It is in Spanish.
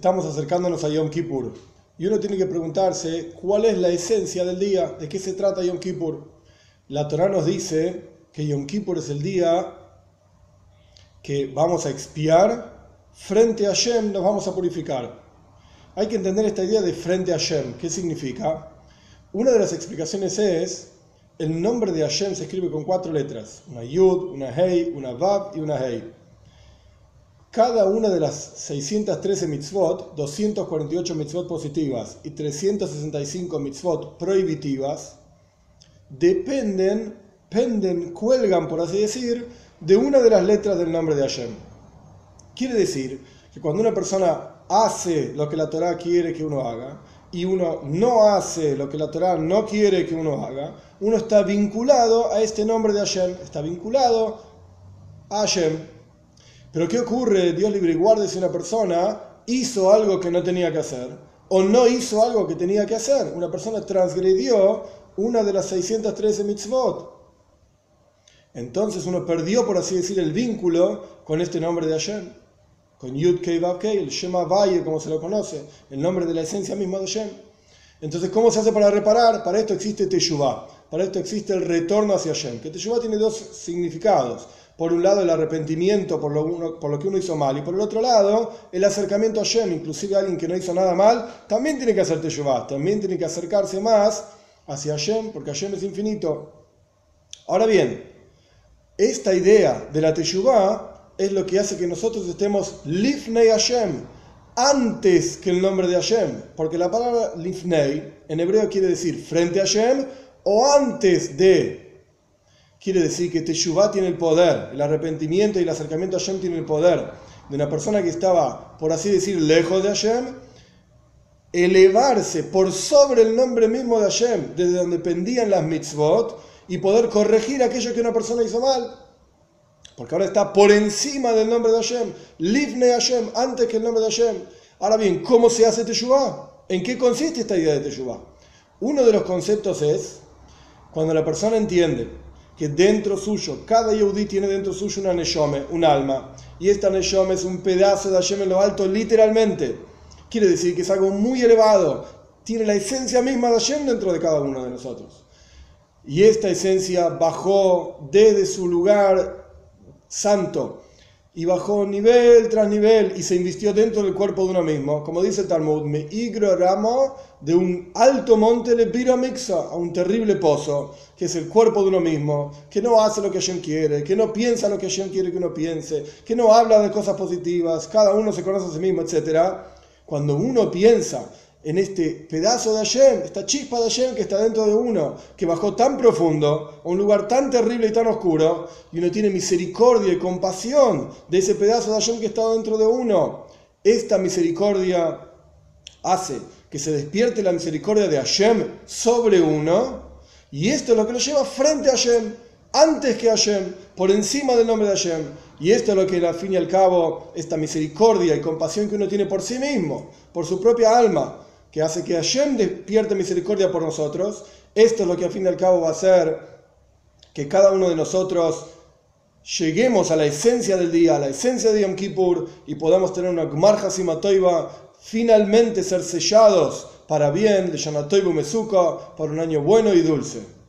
Estamos acercándonos a Yom Kippur y uno tiene que preguntarse cuál es la esencia del día, de qué se trata Yom Kippur. La Torah nos dice que Yom Kippur es el día que vamos a expiar frente a Hashem, nos vamos a purificar. Hay que entender esta idea de frente a Hashem. ¿Qué significa? Una de las explicaciones es, el nombre de Hashem se escribe con cuatro letras, una Yud, una Hei, una Vav y una Hei. Cada una de las 613 mitzvot, 248 mitzvot positivas y 365 mitzvot prohibitivas, dependen, penden, cuelgan, por así decir, de una de las letras del nombre de Hashem. Quiere decir que cuando una persona hace lo que la Torah quiere que uno haga y uno no hace lo que la Torah no quiere que uno haga, uno está vinculado a este nombre de Hashem, está vinculado a Hashem. Pero ¿qué ocurre, Dios libre y guarde, si una persona hizo algo que no tenía que hacer o no hizo algo que tenía que hacer? Una persona transgredió una de las 613 mitzvot. Entonces uno perdió, por así decir, el vínculo con este nombre de Hashem, con Yud Kei Vav Kei, el Shema Valle, como se lo conoce, el nombre de la esencia misma de Hashem. Entonces, ¿cómo se hace para reparar? Para esto existe Teshuvah, para esto existe el retorno hacia Hashem, que Teshuvah tiene dos significados por un lado el arrepentimiento por lo, por lo, que uno hizo mal y por el otro lado el acercamiento a Hashem, inclusive alguien que no hizo nada mal, también tiene que hacer Teshuvah, también tiene que acercarse más hacia Hashem, porque Hashem es infinito. Ahora bien, esta idea de la Teshuvah es lo que hace que nosotros estemos Lifnei Hashem, antes que el nombre de Hashem, porque la palabra Lifnei en hebreo quiere decir frente a Hashem o antes de quiere decir que Teshuvah tiene el poder, el arrepentimiento y el acercamiento a Hashem tiene el poder de una persona que estaba, por así decir, lejos de Hashem, elevarse por sobre el nombre mismo de Hashem, desde donde pendían las mitzvot, y poder corregir aquello que una persona hizo mal. Porque ahora está por encima del nombre de Hashem, Livne Hashem, antes que el nombre de Hashem. Ahora bien, ¿cómo se hace Teshuvah? ¿En qué consiste esta idea de Teshuvah? Uno de los conceptos es cuando la persona entiende que dentro suyo, cada Yehudi tiene dentro suyo una Neshome, un alma, y esta Neshome es un pedazo de Hashem en lo alto, literalmente. Quiere decir que es algo muy elevado, tiene la esencia misma de Hashem dentro de cada uno de nosotros. Y esta esencia bajó desde su lugar santo y bajó nivel tras nivel y se invistió dentro del cuerpo de uno mismo. Como dice el Talmud, me igro de un alto monte le piramixa a un terrible pozo, que es el cuerpo de uno mismo, que no hace lo que Hashem quiere, que no piensa lo que Hashem quiere que uno piense, que no habla de cosas positivas, cada uno se conoce a sí mismo, etc. Cuando uno piensa en este pedazo de Hashem, esta chispa de Hashem que está dentro de uno, que bajó tan profundo, a un lugar tan terrible y tan oscuro, y uno tiene misericordia y compasión de ese pedazo de Hashem que está dentro de uno. Esta misericordia hace que se despierte la misericordia de Hashem sobre uno, y esto es lo que lo lleva frente a Hashem, antes que Hashem, por encima del nombre de Hashem. Y esto es lo que al fin y al cabo, esta misericordia y compasión que uno tiene por sí mismo, por su propia alma, que hace que Hashem despierte misericordia por nosotros, esto es lo que al fin y al cabo va a hacer que cada uno de nosotros lleguemos a la esencia del día, a la esencia de Yom Kippur y podamos tener una Gmar Hasimatoiba, finalmente ser sellados para bien, de Yanatoibu Mesuka, para un año bueno y dulce.